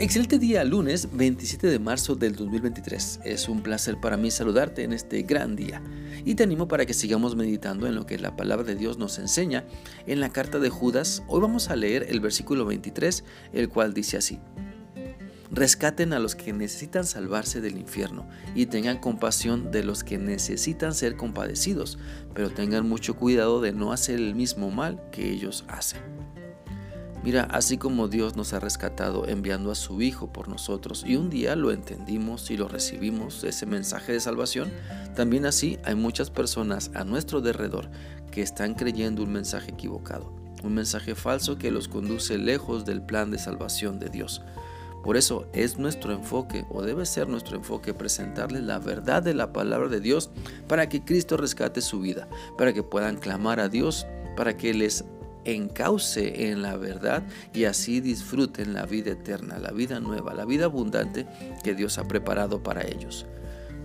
Excelente día, lunes 27 de marzo del 2023. Es un placer para mí saludarte en este gran día y te animo para que sigamos meditando en lo que la palabra de Dios nos enseña en la carta de Judas. Hoy vamos a leer el versículo 23, el cual dice así. Rescaten a los que necesitan salvarse del infierno y tengan compasión de los que necesitan ser compadecidos, pero tengan mucho cuidado de no hacer el mismo mal que ellos hacen. Mira, así como Dios nos ha rescatado enviando a su Hijo por nosotros y un día lo entendimos y lo recibimos, ese mensaje de salvación, también así hay muchas personas a nuestro derredor que están creyendo un mensaje equivocado, un mensaje falso que los conduce lejos del plan de salvación de Dios. Por eso es nuestro enfoque, o debe ser nuestro enfoque, presentarles la verdad de la palabra de Dios para que Cristo rescate su vida, para que puedan clamar a Dios, para que les encauce en la verdad y así disfruten la vida eterna, la vida nueva, la vida abundante que Dios ha preparado para ellos.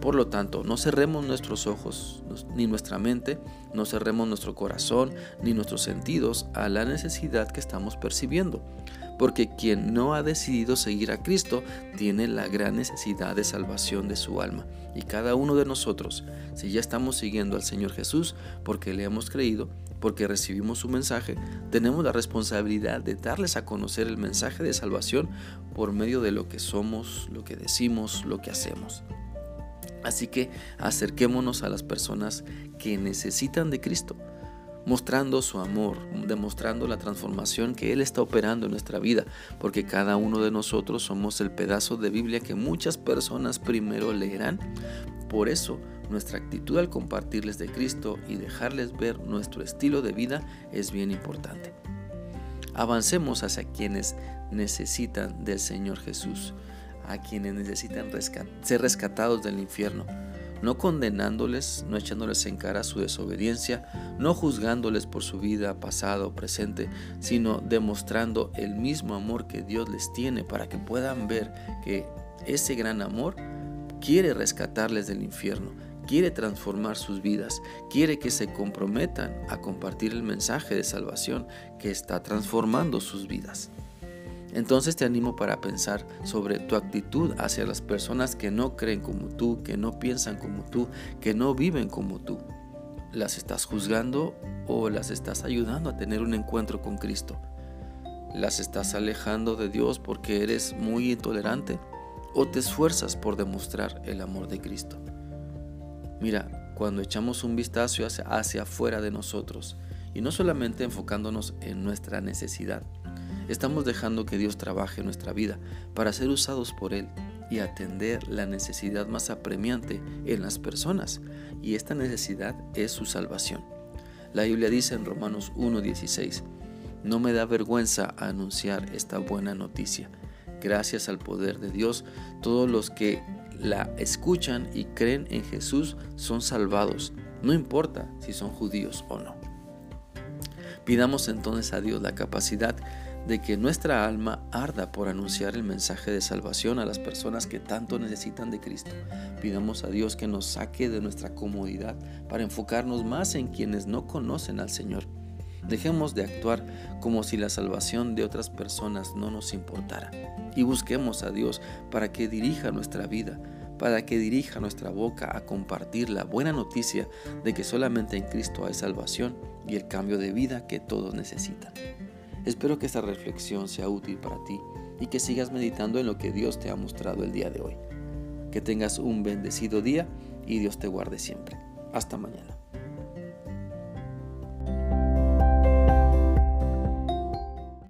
Por lo tanto, no cerremos nuestros ojos ni nuestra mente, no cerremos nuestro corazón ni nuestros sentidos a la necesidad que estamos percibiendo porque quien no ha decidido seguir a Cristo tiene la gran necesidad de salvación de su alma. Y cada uno de nosotros, si ya estamos siguiendo al Señor Jesús, porque le hemos creído, porque recibimos su mensaje, tenemos la responsabilidad de darles a conocer el mensaje de salvación por medio de lo que somos, lo que decimos, lo que hacemos. Así que acerquémonos a las personas que necesitan de Cristo mostrando su amor, demostrando la transformación que Él está operando en nuestra vida, porque cada uno de nosotros somos el pedazo de Biblia que muchas personas primero leerán. Por eso, nuestra actitud al compartirles de Cristo y dejarles ver nuestro estilo de vida es bien importante. Avancemos hacia quienes necesitan del Señor Jesús, a quienes necesitan ser rescatados del infierno no condenándoles, no echándoles en cara su desobediencia, no juzgándoles por su vida pasada o presente, sino demostrando el mismo amor que Dios les tiene para que puedan ver que ese gran amor quiere rescatarles del infierno, quiere transformar sus vidas, quiere que se comprometan a compartir el mensaje de salvación que está transformando sus vidas. Entonces te animo para pensar sobre tu actitud hacia las personas que no creen como tú, que no piensan como tú, que no viven como tú. ¿Las estás juzgando o las estás ayudando a tener un encuentro con Cristo? ¿Las estás alejando de Dios porque eres muy intolerante o te esfuerzas por demostrar el amor de Cristo? Mira, cuando echamos un vistazo hacia, afuera de nosotros y no solamente enfocándonos en nuestra necesidad, Estamos dejando que Dios trabaje en nuestra vida para ser usados por Él y atender la necesidad más apremiante en las personas, y esta necesidad es su salvación. La Biblia dice en Romanos 1:16, no me da vergüenza anunciar esta buena noticia. Gracias al poder de Dios, todos los que la escuchan y creen en Jesús son salvados, no importa si son judíos o no. Pidamos entonces a Dios la capacidad de que nuestra alma arda por anunciar el mensaje de salvación a las personas que tanto necesitan de Cristo. Pidamos a Dios que nos saque de nuestra comodidad para enfocarnos más en quienes no conocen al Señor. Dejemos de actuar como si la salvación de otras personas no nos importara y busquemos a Dios para que dirija nuestra vida, para que dirija nuestra boca a compartir la buena noticia de que solamente en Cristo hay salvación y el cambio de vida que todos necesitan. Espero que esta reflexión sea útil para ti y que sigas meditando en lo que Dios te ha mostrado el día de hoy. Que tengas un bendecido día y Dios te guarde siempre. Hasta mañana.